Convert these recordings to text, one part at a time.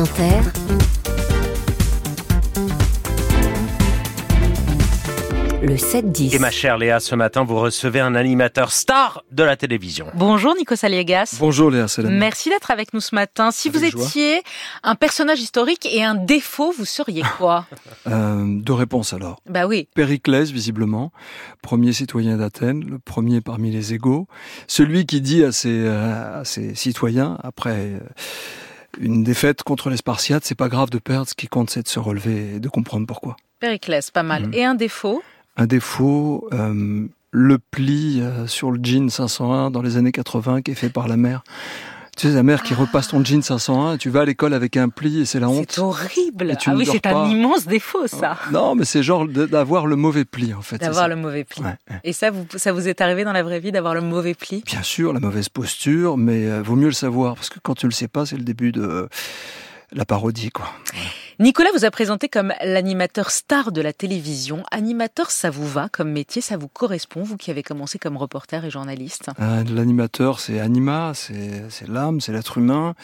Inter, le 7-10. Et ma chère Léa, ce matin, vous recevez un animateur star de la télévision. Bonjour Nico Saliegas. Bonjour Léa Salam. Merci d'être avec nous ce matin. Si Avec vous joie. étiez un personnage historique et un défaut, vous seriez quoi Euh, deux réponses alors. Bah oui. Périclès, visiblement, premier citoyen d'Athènes, le premier parmi les égaux, celui qui dit à ses, euh, à ses citoyens, après euh, une défaite contre les Spartiates, c'est pas grave de perdre, ce qui compte c'est de se relever et de comprendre pourquoi. Périclès, pas mal. Mhm. Et un défaut Un défaut, euh, le pli euh, sur le jean 501 dans les années 80 qui est fait par la mère. Tu sais, la mère qui repasse ton jean 501, et tu vas à l'école avec un pli et c'est la honte. C'est horrible. Ah oui, c'est un immense défaut ça. Non, mais c'est genre d'avoir le mauvais pli en fait. D'avoir le mauvais pli. Ouais, ouais. Et ça vous, ça vous est arrivé dans la vraie vie d'avoir le mauvais pli? Bien sûr, la mauvaise posture, mais euh, vaut mieux le savoir parce que quand tu le sais pas, c'est le début de euh, la parodie, quoi. Nicolas vous a présenté comme l'animateur star de la télévision. Animateur, ça vous va comme métier, ça vous correspond, vous qui avez commencé comme reporter et journaliste? Euh, L'animateur, c'est anima, c'est l'âme, c'est l'être humain.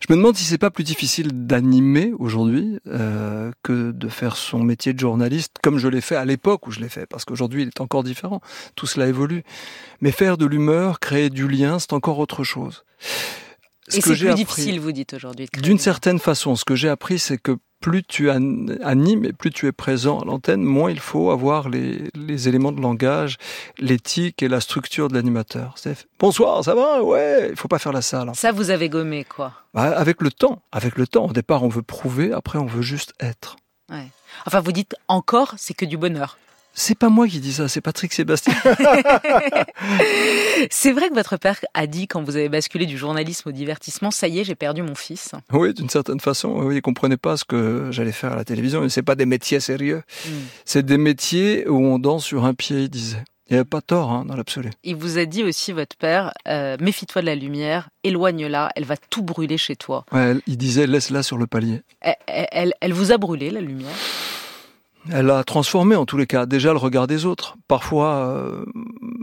Je me demande si c'est pas plus difficile d'animer aujourd'hui euh, que de faire son métier de journaliste, comme je l'ai fait à l'époque où je l'ai fait, parce qu'aujourd'hui il est encore différent. Tout cela évolue. Mais faire de l'humeur, créer du lien, c'est encore autre chose. Ce Et que c'est plus appris- difficile, vous dites aujourd'hui. D'une du- certaine façon, ce que j'ai appris, c'est que plus tu an- animes et plus tu es présent à l'antenne, moins il faut avoir les, les éléments de langage, l'éthique et la structure de l'animateur. C'est bonsoir, ça va? Ouais, il faut pas faire la salle. hein. Ça, vous avez gommé, quoi. Bah, avec le temps, avec le temps. Au départ, on veut prouver, après, on veut juste être. Ouais. Enfin, vous dites encore, c'est que du bonheur. C'est pas moi qui dis ça, c'est Patrick Sébastien. C'est vrai que votre père a dit, quand vous avez basculé du journalisme au divertissement, ça y est, j'ai perdu mon fils. oui, d'une certaine façon, oui, il comprenait pas ce que j'allais faire à la télévision. Mais c'est pas des métiers sérieux. Hmm. C'est des métiers où on danse sur un pied, il disait. Il n'y avait pas tort, hein, dans l'absolu. Il vous a dit aussi, votre père, euh, méfie-toi de la lumière, éloigne-la, elle va tout brûler chez toi. Ouais, il disait laisse-la sur le palier. Elle, elle- elle vous a brûlé, la lumière Elle a transformé en tous les cas. Déjà le regard des autres. Parfois, euh,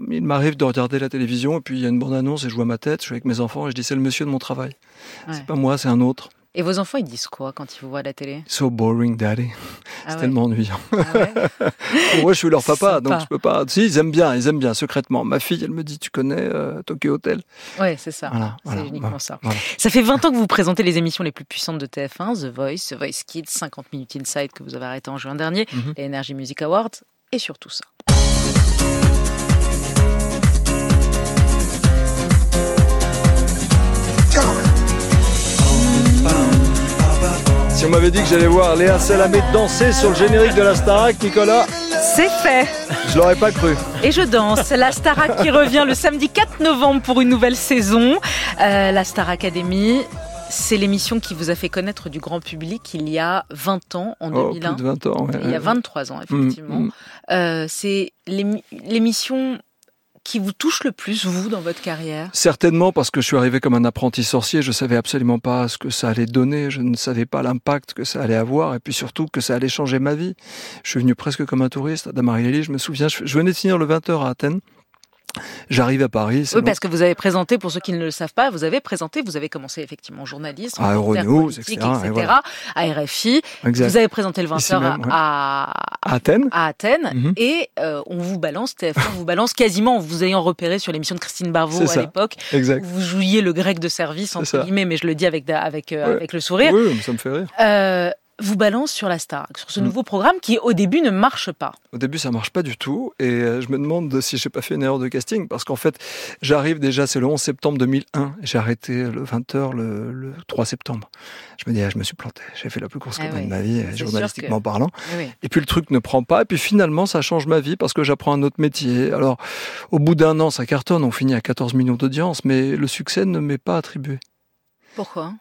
il m'arrive de regarder la télévision et puis il y a une bande-annonce et je vois ma tête, je suis avec mes enfants et je dis c'est le monsieur de mon travail. Ouais. C'est pas moi, c'est un autre. Et vos enfants, ils disent quoi quand ils vous voient à la télé? So boring, daddy. Ah c'est ouais. tellement ennuyant. Ah ouais Pour moi, je suis leur papa, Sympa. donc je peux pas. Si, ils aiment bien, ils aiment bien secrètement. Ma fille, elle me dit, tu connais euh, Tokyo Hotel? Ouais, c'est ça. Voilà, C'est voilà, uniquement voilà, ça. Ça fait 20 ans que vous présentez les émissions les plus puissantes de TF1, The Voice, The Voice Kids, 50 Minutes Inside que vous avez arrêté en juin dernier, Mhm. les Energy Music Awards, et surtout ça. Si on m'avait dit que j'allais voir Léa Salamé danser sur le générique de la Starac, Nicolas, C'est fait je l'aurais pas cru. Et je danse. La Starac qui revient le samedi 4 novembre pour une nouvelle saison. Euh, la Star Academy, c'est l'émission qui vous a fait connaître du grand public il y a 20 ans, en Oh, 2001. plus de 20 ans. ouais. Il y a 23 ans, effectivement. Mm, mm. Euh, c'est l'émi- l'émission qui vous touche le plus, vous, dans votre carrière? Certainement parce que je suis arrivé comme un apprenti sorcier, je savais absolument pas ce que ça allait donner, je ne savais pas l'impact que ça allait avoir et puis surtout que ça allait changer ma vie. Je suis venu presque comme un touriste à Damary je me souviens, je venais de finir le 20h à Athènes. J'arrive à Paris, Oui, parce que vous avez présenté, pour ceux qui ne le savent pas, vous avez présenté, vous avez commencé effectivement journaliste, À Euronews, etc., et etc., voilà. à RFI. exact. Vous avez présenté le 20h Ici même, ouais. à, À Athènes. à Athènes Mhm. et euh, on vous balance, TF1 vous balance quasiment en vous ayant repéré sur l'émission de Christine C'est à l'époque, vous jouiez le grec de service, entre guillemets, mais je le dis avec, avec, euh, Ouais. avec le sourire. Oui, ça me fait rire. Euh, vous balance sur la Star, sur ce Mm. nouveau programme qui au début ne marche pas. Au début, ça marche pas du tout, et euh, je me demande si j'ai pas fait une erreur de casting, parce qu'en fait, j'arrive déjà, c'est le 11 septembre 2001, j'ai arrêté le 20h le, le 3 septembre. Je me dis, ah, je me suis planté, j'ai fait la plus grosse Ah oui. de ma vie, journalistiquement parlant. Oui. Et puis le truc ne prend pas, et puis finalement, ça change ma vie parce que j'apprends un autre métier. Alors, au bout d'un an, ça cartonne, on finit à 14 millions d'audience, mais le succès ne m'est pas attribué. Pourquoi?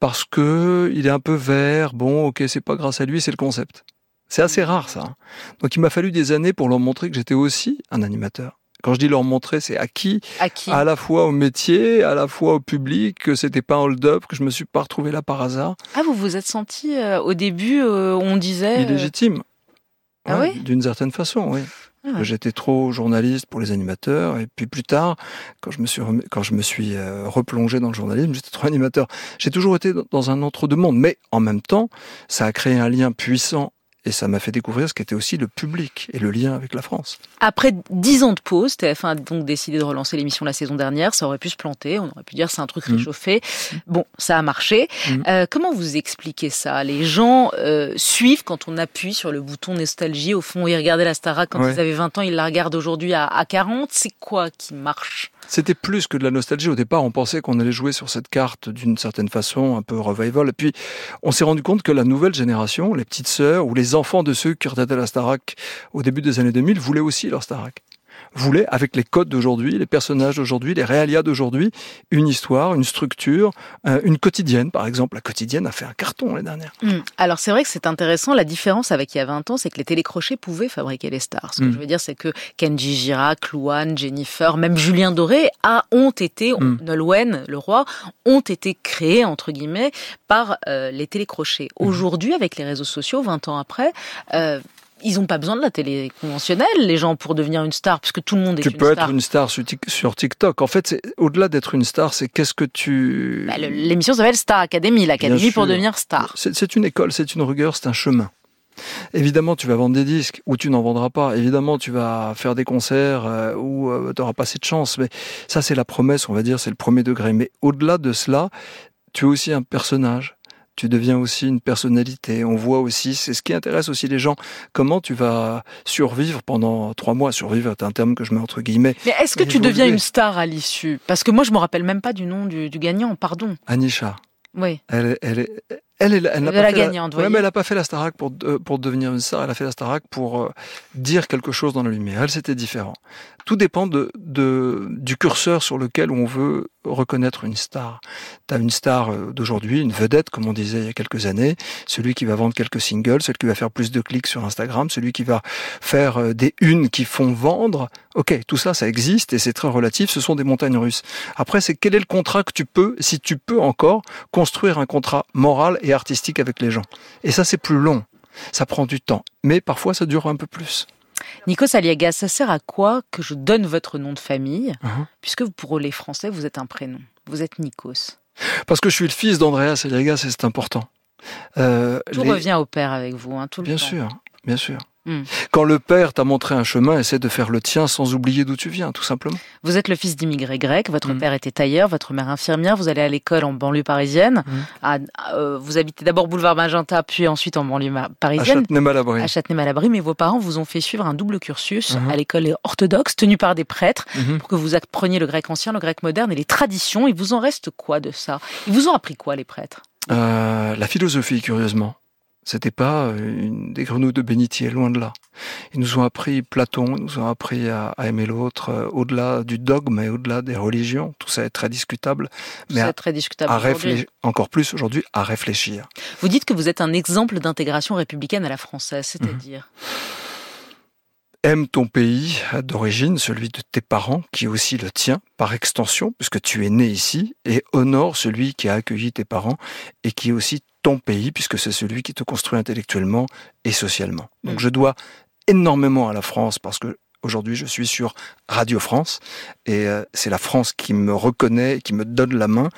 Parce que il est un peu vert, bon, ok, c'est pas grâce à lui, c'est le concept. C'est assez rare ça. hein. Donc il m'a fallu des années pour leur montrer que j'étais aussi un animateur. Quand je dis leur montrer, c'est à qui À qui À la fois au métier, à la fois au public, que c'était pas un hold-up, que je me suis pas retrouvé là par hasard. Ah, vous vous êtes senti euh, au début, euh, on disait. euh, Illégitime. Ah oui D'une certaine façon, oui. Ouais. J'étais trop journaliste pour les animateurs. Et puis plus tard, quand je me suis, quand je me suis euh, replongé dans le journalisme, j'étais trop animateur. J'ai toujours été dans un entre-deux-mondes. Mais en même temps, ça a créé un lien puissant. Et ça m'a fait découvrir ce qu'était aussi le public et le lien avec la France. Après dix ans de pause, TF1 a donc décidé de relancer l'émission la saison dernière. Ça aurait pu se planter, on aurait pu dire c'est un truc Mhm. réchauffé. Bon, ça a marché. Mhm. Euh, comment vous expliquez ça? Les gens euh, suivent quand on appuie sur le bouton nostalgie. Au fond, ils regardaient la Starac quand Ouais. ils avaient 20 ans, ils la regardent aujourd'hui à, à 40. C'est quoi qui marche? C'était plus que de la nostalgie. Au départ, on pensait qu'on allait jouer sur cette carte d'une certaine façon, un peu revival. Et puis, on s'est rendu compte que la nouvelle génération, les petites sœurs ou les enfants de ceux qui regardaient la Starac au début des années 2000, voulaient aussi leur Starac. Voulaient, avec les codes d'aujourd'hui, les personnages d'aujourd'hui, les réalias d'aujourd'hui, une histoire, une structure, euh, une quotidienne. Par exemple, la quotidienne a fait un carton l'année dernière. Hmm. Alors c'est vrai que c'est intéressant. La différence avec il y a 20 ans, c'est que les télécrochets pouvaient fabriquer les stars. Ce que Hmm. je veux dire, c'est que Kenji Girac, Louane, Jennifer, même Julien Doré a, ont été, Hmm. Nolwenn, le roi, ont été créés, entre guillemets, par euh, les télécrochets. Hmm. Aujourd'hui, avec les réseaux sociaux, 20 ans après, euh, ils n'ont pas besoin de la télé conventionnelle, les gens, pour devenir une star, puisque tout le monde est Tu une peux star. être une star sur Tik- sur TikTok. En fait, au-delà d'être une star, c'est qu'est-ce que tu... Bah, L'émission s'appelle Star Academy, l'académie pour devenir star. C'est une école, c'est une rigueur, c'est un chemin. Évidemment, tu vas vendre des disques ou tu n'en vendras pas. Évidemment, tu vas faire des concerts euh, où tu n'auras pas assez de chance. Mais ça, c'est la promesse, on va dire, c'est le premier degré. Mais au-delà de cela, tu es aussi un personnage. Tu deviens aussi une personnalité. On voit aussi, c'est ce qui intéresse aussi les gens, comment tu vas survivre pendant trois mois? Survivre est un terme que je mets entre guillemets. Mais est-ce que tu deviens une star à l'issue Parce que moi, je me rappelle même pas du nom du, du gagnant, pardon. Anisha, Oui. Elle, est- elle, elle, elle n'a pas ouais, pas fait la Starac pour, euh, pour devenir une star. Elle a fait la Starac pour euh, dire quelque chose dans la lumière. Elle, c'était différent. Tout dépend de, de, du curseur sur lequel on veut reconnaître une star. Tu as une star euh, d'aujourd'hui, une vedette, comme on disait il y a quelques années, celui qui va vendre quelques singles, celui qui va faire plus de clics sur Instagram, celui qui va faire euh, des unes qui font vendre. Ok, tout ça, ça existe et c'est très relatif. Ce sont des montagnes russes. Après, c'est quel est le contrat que tu peux, si tu peux encore, construire un contrat moral et artistique avec les gens. Et ça, c'est plus long. Ça prend du temps. Mais parfois, ça dure un peu plus. Nikos Aliaga, ça sert à quoi que je donne votre nom de famille Mhm. Puisque pour les Français, vous êtes un prénom. Vous êtes Nikos. Parce que je suis le fils d'Andreas Eliagas et c'est important. Euh, Tout les- revient au père avec vous, hein, tout le Bien temps. sûr, bien sûr. Hmm. Quand le père t'a montré un chemin, essaie de faire le tien sans oublier d'où tu viens, tout simplement. Vous êtes le fils d'immigrés grecs, votre Mm. père était tailleur, votre mère infirmière, vous allez à l'école en banlieue parisienne. Mm. À- euh, vous habitez d'abord boulevard Magenta, puis ensuite en banlieue ma- À parisienne. Châtenay-Malabry. À Châtenay-Malabry, mais vos parents vous ont fait suivre un double cursus à l'école orthodoxe tenue par des prêtres pour que vous appreniez le grec ancien, le grec moderne et les traditions. Il vous en reste quoi de ça? Ils vous ont appris quoi, les prêtres? Euh, la philosophie, curieusement. C'était pas euh, une, des grenouilles de bénitier, loin de là. Ils nous ont appris Platon, ils nous ont appris à, à aimer l'autre, euh, au-delà du dogme et au-delà des religions. Tout ça est très discutable, mais C'est à, très discutable. à aujourd'hui. réfléchir, encore plus aujourd'hui, à réfléchir. Vous dites que vous êtes un exemple d'intégration républicaine à la française, c'est-à-dire Aime ton pays d'origine, celui de tes parents, qui est aussi le tien, par extension, puisque tu es né ici, et honore celui qui a accueilli tes parents et qui est aussi ton pays, puisque c'est celui qui te construit intellectuellement et socialement. Donc Mm. je dois énormément à la France parce que aujourd'hui je suis sur Radio France et euh, c'est la France qui me reconnaît, qui me donne la main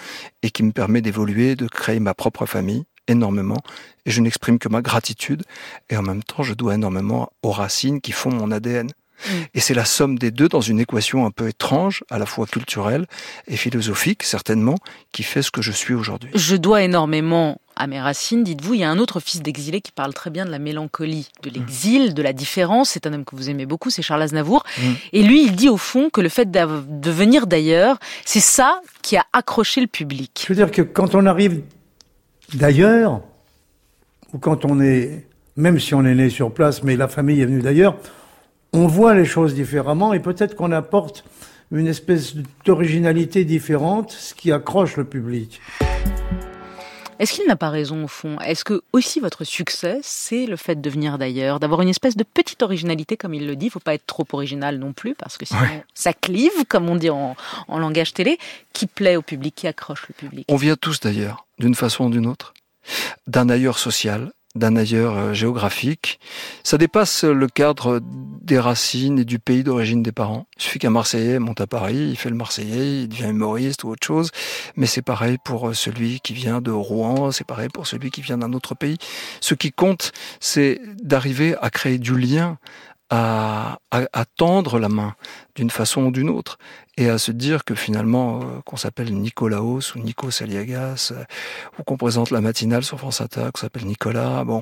et qui me permet d'évoluer, de créer ma propre famille énormément et je n'exprime que ma gratitude et en même temps je dois énormément aux racines qui font mon ADN. Mm. Et c'est la somme des deux dans une équation un peu étrange, à la fois culturelle et philosophique certainement, qui fait ce que je suis aujourd'hui. Je dois énormément à mes racines, dites-vous. Il y a un autre fils d'exilé qui parle très bien de la mélancolie, de l'exil, de la différence. C'est un homme que vous aimez beaucoup, c'est Charles Aznavour. Mm. Et lui, il dit au fond que le fait de venir d'ailleurs, c'est ça qui a accroché le public. Je veux dire que quand on arrive d'ailleurs, ou quand on est, même si on est né sur place, mais la famille est venue d'ailleurs, on voit les choses différemment et peut-être qu'on apporte une espèce d'originalité différente, ce qui accroche le public. Est-ce qu'il n'a pas raison au fond? Est-ce que aussi votre succès, c'est le fait de venir d'ailleurs, d'avoir une espèce de petite originalité, comme il le dit? Il faut pas être trop original non plus, parce que sinon Ouais. ça clive, comme on dit en, en langage télé, qui plaît au public, qui accroche le public? On vient tous d'ailleurs, d'une façon ou d'une autre, d'un ailleurs social, d'un ailleurs euh, géographique. Ça dépasse le cadre des racines et du pays d'origine des parents. Il suffit qu'un Marseillais monte à Paris, il fait le Marseillais, il devient humoriste ou autre chose. Mais c'est pareil pour celui qui vient de Rouen, c'est pareil pour celui qui vient d'un autre pays. Ce qui compte, c'est d'arriver à créer du lien à, tendre la main d'une façon ou d'une autre et à se dire que finalement euh, qu'on s'appelle Nicolaos ou Nico Saliagas euh, ou qu'on présente la matinale sur France Inter qu'on s'appelle Nicolas bon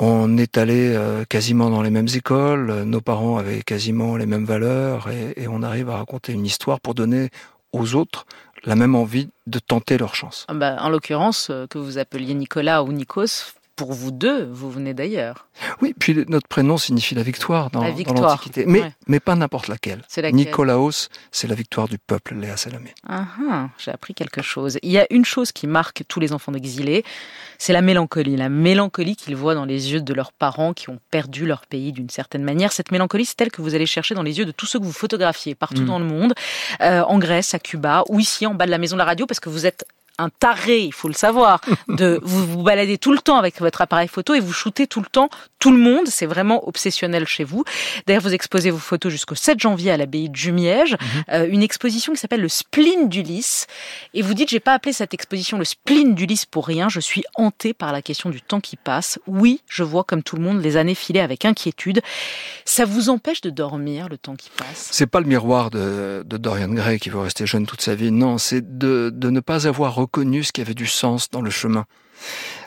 on est allé euh, quasiment dans les mêmes écoles nos parents avaient quasiment les mêmes valeurs et, et on arrive à raconter une histoire pour donner aux autres la même envie de tenter leur chance. Ah bah, en l'occurrence, que vous appeliez Nicolas ou Nikos, pour vous deux, vous venez d'ailleurs. Oui, puis notre prénom signifie la victoire dans l'Antiquité. Mais, mais pas n'importe laquelle. laquelle. Nicolaos, c'est la victoire du peuple, Léa Salamé. Ah, ah, j'ai appris quelque chose. Il y a une chose qui marque tous les enfants d'exilés, c'est la mélancolie. La mélancolie qu'ils voient dans les yeux de leurs parents qui ont perdu leur pays d'une certaine manière. Cette mélancolie, c'est telle que vous allez chercher dans les yeux de tous ceux que vous photographiez partout mm. dans le monde, euh, en Grèce, à Cuba, ou ici en bas de la maison de la radio, parce que vous êtes un taré, il faut le savoir, de vous vous baladez tout le temps avec votre appareil photo et vous shootez tout le temps tout le monde. C'est vraiment obsessionnel chez vous. D'ailleurs, vous exposez vos photos jusqu'au 7 janvier à l'abbaye de Jumièges, mhm. euh, une exposition qui s'appelle le spleen d'Ulysse. Et vous dites, j'ai pas appelé cette exposition le spleen d'Ulysse pour rien. Je suis hantée par la question du temps qui passe. Oui, je vois comme tout le monde les années filer avec inquiétude. Ça vous empêche de dormir le temps qui passe? C'est pas le miroir de, Dorian Gray qui veut rester jeune toute sa vie. Non, c'est de, de ne pas avoir reconnu ce qui avait du sens dans le chemin.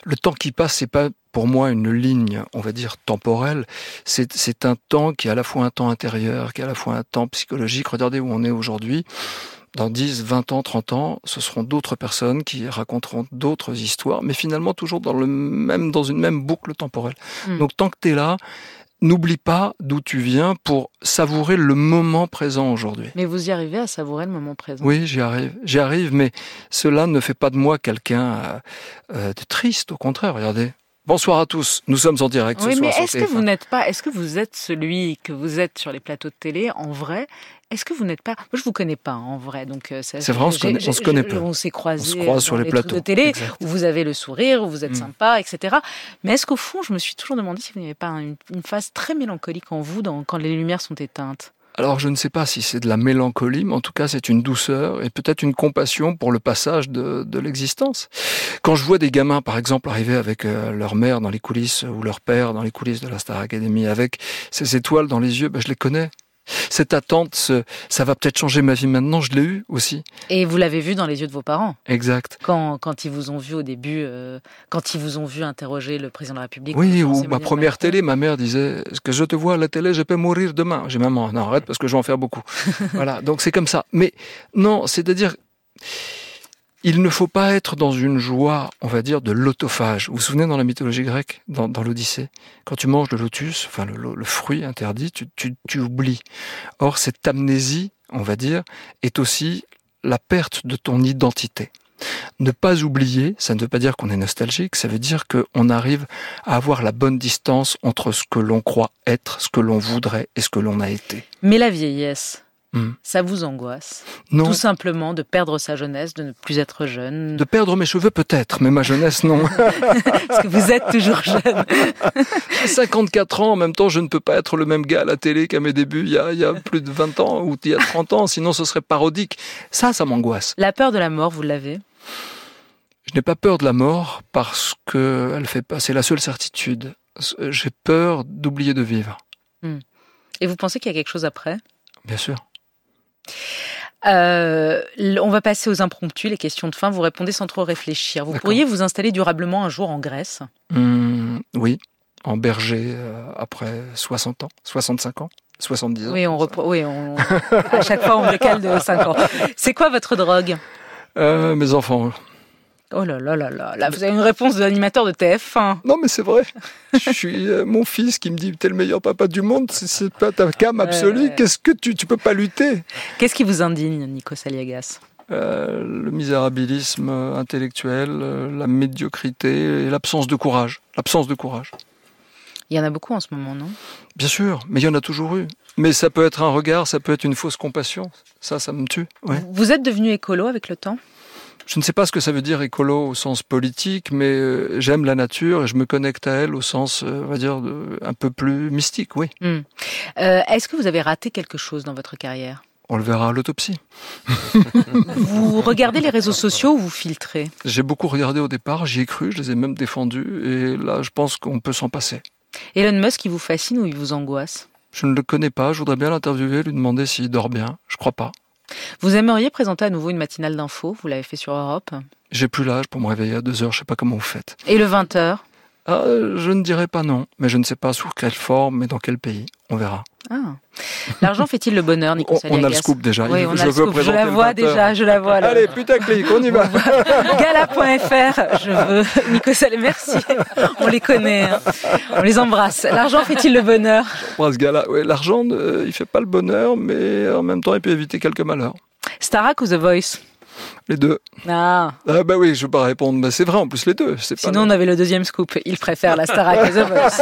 Le temps qui passe, c'est pas pour moi une ligne, on va dire, temporelle. C'est un temps qui est à la fois un temps intérieur, qui est à la fois un temps psychologique. Regardez où on est aujourd'hui. Dans 10, 20 ans, 30 ans, ce seront d'autres personnes qui raconteront d'autres histoires, mais finalement toujours dans le même, dans une même boucle temporelle. Hmm. Donc tant que tu es là, n'oublie pas d'où tu viens pour savourer le moment présent aujourd'hui. Mais vous y arrivez à savourer le moment présent Oui, j'y arrive. J'y arrive, mais cela ne fait pas de moi quelqu'un euh, euh, de triste. Au contraire, regardez. Bonsoir à tous. Nous sommes en direct oui, ce mais est-ce que vous n'êtes pas, est-ce que vous êtes celui que vous êtes sur les plateaux de télé en vrai? Est-ce que vous n'êtes pas Moi, je vous connais pas en vrai, donc euh, c'est vrai, on se connaît, on se connaît pas. On s'est croisés on se sur les, plateaux de télé où vous avez le sourire, où vous êtes mm. sympa, etc. Mais est-ce qu'au fond, je me suis toujours demandé si vous n'avez pas une, phase très mélancolique en vous dans, quand les lumières sont éteintes? Alors je ne sais pas si c'est de la mélancolie, mais en tout cas c'est une douceur et peut-être une compassion pour le passage de, de l'existence. Quand je vois des gamins, par exemple, arriver avec euh, leur mère dans les coulisses ou leur père dans les coulisses de la Star Academy, avec ces étoiles dans les yeux, ben, je les connais. Cette attente, ça va peut-être changer ma vie maintenant, je l'ai eu aussi. Et vous l'avez vu dans les yeux de vos parents Exact. Quand, quand ils vous ont vu au début, euh, quand ils vous ont vu interroger le président de la République. Oui, ou ma première télé, ma mère disait Est-ce que je te vois à la télé, je peux mourir demain? J'ai maman, non, arrête parce que je vais en faire beaucoup. voilà, donc c'est comme ça. Mais non, c'est-à-dire il ne faut pas être dans une joie, on va dire, de l'autophage. Vous vous souvenez dans la mythologie grecque, dans, l'Odyssée, quand tu manges le lotus, enfin le, fruit interdit, tu, tu, oublies. Or, cette amnésie, on va dire, est aussi la perte de ton identité. Ne pas oublier, ça ne veut pas dire qu'on est nostalgique, ça veut dire qu'on arrive à avoir la bonne distance entre ce que l'on croit être, ce que l'on voudrait et ce que l'on a été. Mais la vieillesse, Hmm. Ça vous angoisse Non. Tout simplement de perdre sa jeunesse, de ne plus être jeune. De perdre mes cheveux peut-être, mais ma jeunesse non. Parce que vous êtes toujours jeune. 54 ans, en même temps, je ne peux pas être le même gars à la télé qu'à mes débuts il y, a, il y a plus de 20 ans ou il y a 30 ans, sinon ce serait parodique. Ça, ça m'angoisse. La peur de la mort, vous l'avez? Je n'ai pas peur de la mort parce que elle fait pas. C'est la seule certitude. J'ai peur d'oublier de vivre. Hmm. Et vous pensez qu'il y a quelque chose après? Bien sûr. Euh, on va passer aux impromptus, les questions de fin. Vous répondez sans trop réfléchir. Vous pourriez vous installer durablement un jour en Grèce? Mmh, Oui, en berger euh, après 60 ans, 65 ans. 70 ans. Oui, on, oui à chaque fois on décale de 5 ans. C'est quoi votre drogue? Euh, Mes enfants. Oh là là là là, là vous avez une réponse de l'animateur de TF1. Non mais c'est vrai. je suis euh, mon fils qui me dit t'es le meilleur papa du monde, c'est pas ta cam absolue. Qu'est-ce que tu tu peux pas lutter? Qu'est-ce qui vous indigne, Nico Saliagas? Euh, Le misérabilisme intellectuel, euh, la médiocrité et l'absence de courage. L'absence de courage. Il y en a beaucoup en ce moment, non? Bien sûr, mais il y en a toujours eu. Mais ça peut être un regard, ça peut être une fausse compassion. Ça, ça me tue. Vous êtes devenu écolo avec le temps? Je ne sais pas ce que ça veut dire écolo au sens politique, mais euh, j'aime la nature et je me connecte à elle au sens, euh, on va dire, un peu plus mystique, oui. Hmm. Euh, Est-ce que vous avez raté quelque chose dans votre carrière? On le verra à l'autopsie. Vous regardez les réseaux sociaux ou vous filtrez? J'ai beaucoup regardé au départ, j'y ai cru, je les ai même défendus, et là, je pense qu'on peut s'en passer. Elon Musk, il vous fascine ou il vous angoisse? Je ne le connais pas, je voudrais bien l'interviewer, lui demander s'il dort bien. Je crois pas. Vous aimeriez présenter à nouveau une matinale d'info Vous l'avez fait sur Europe? J'ai plus l'âge pour me réveiller à deux heures, je sais pas comment vous faites. Et le 20h Ah, je ne dirais pas non, mais je ne sais pas sous quelle forme et dans quel pays. On verra. ah. L'argent fait-il le bonheur, Nico On, on a le scoop déjà. Oui, on je a le scoop. Je la le vois 20. déjà, je la vois. là. Allez, putaclic, on y va. Gala.fr, je veux. Nico Salé, merci. On les connaît. hein. On les embrasse. L'argent fait-il le bonheur? Ce gars-là, ouais, l'argent, euh, il fait pas le bonheur, mais en même temps, il peut éviter quelques malheurs. Starac ou The Voice? Les deux. Ah, Ah bah oui, je vais pas répondre. Bah, c'est vrai, en plus les deux. C'est pas sinon on avait le deuxième scoop. Il préfère la Voice.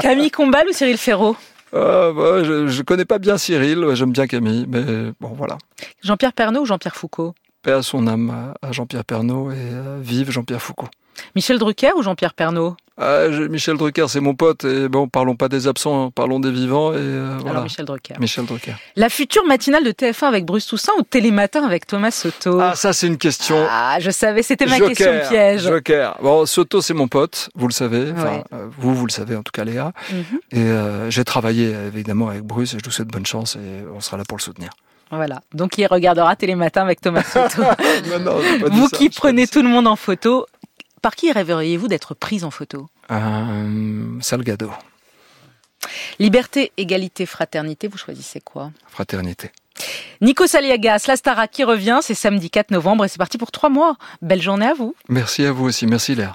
Camille Combal ou Cyril Ferraud Ah, bah, je, je connais pas bien Cyril, j'aime bien Camille, mais bon voilà. Jean-Pierre Pernaut ou Jean-Pierre Foucault? Paix à son âme à Jean-Pierre Pernaut et euh, vive Jean-Pierre Foucault. Michel Drucker ou Jean-Pierre Pernaut Ah, je- Michel Drucker, c'est mon pote, et bon, parlons pas des absents, hein, parlons des vivants, et euh, voilà. Alors Michel Drucker. Michel Drucker. La future matinale de TF1 avec Bruce Toussaint ou Télématin avec Thomas Soto? Ah, ça, c'est une question. Ah, je savais, c'était ma Joker, question piège. Joker. Bon, Soto, c'est mon pote, vous le savez. Enfin, Ouais. euh, vous, vous le savez, en tout cas, Léa. Mhm. Et euh, j'ai travaillé, évidemment, avec Bruce, et je vous souhaite bonne chance, et on sera là pour le soutenir. Voilà. Donc il regardera Télématin avec Thomas Soto. Non, non, pas dit vous ça, qui prenez tout le monde en photo, par qui rêveriez-vous d'être prise en photo? Euh, Salgado, Liberté, égalité, fraternité, vous choisissez quoi? Fraternité. Nico Saliagas, la Starac qui revient, c'est samedi 4 novembre et c'est parti pour trois mois. Belle journée à vous. Merci à vous aussi, merci Léa.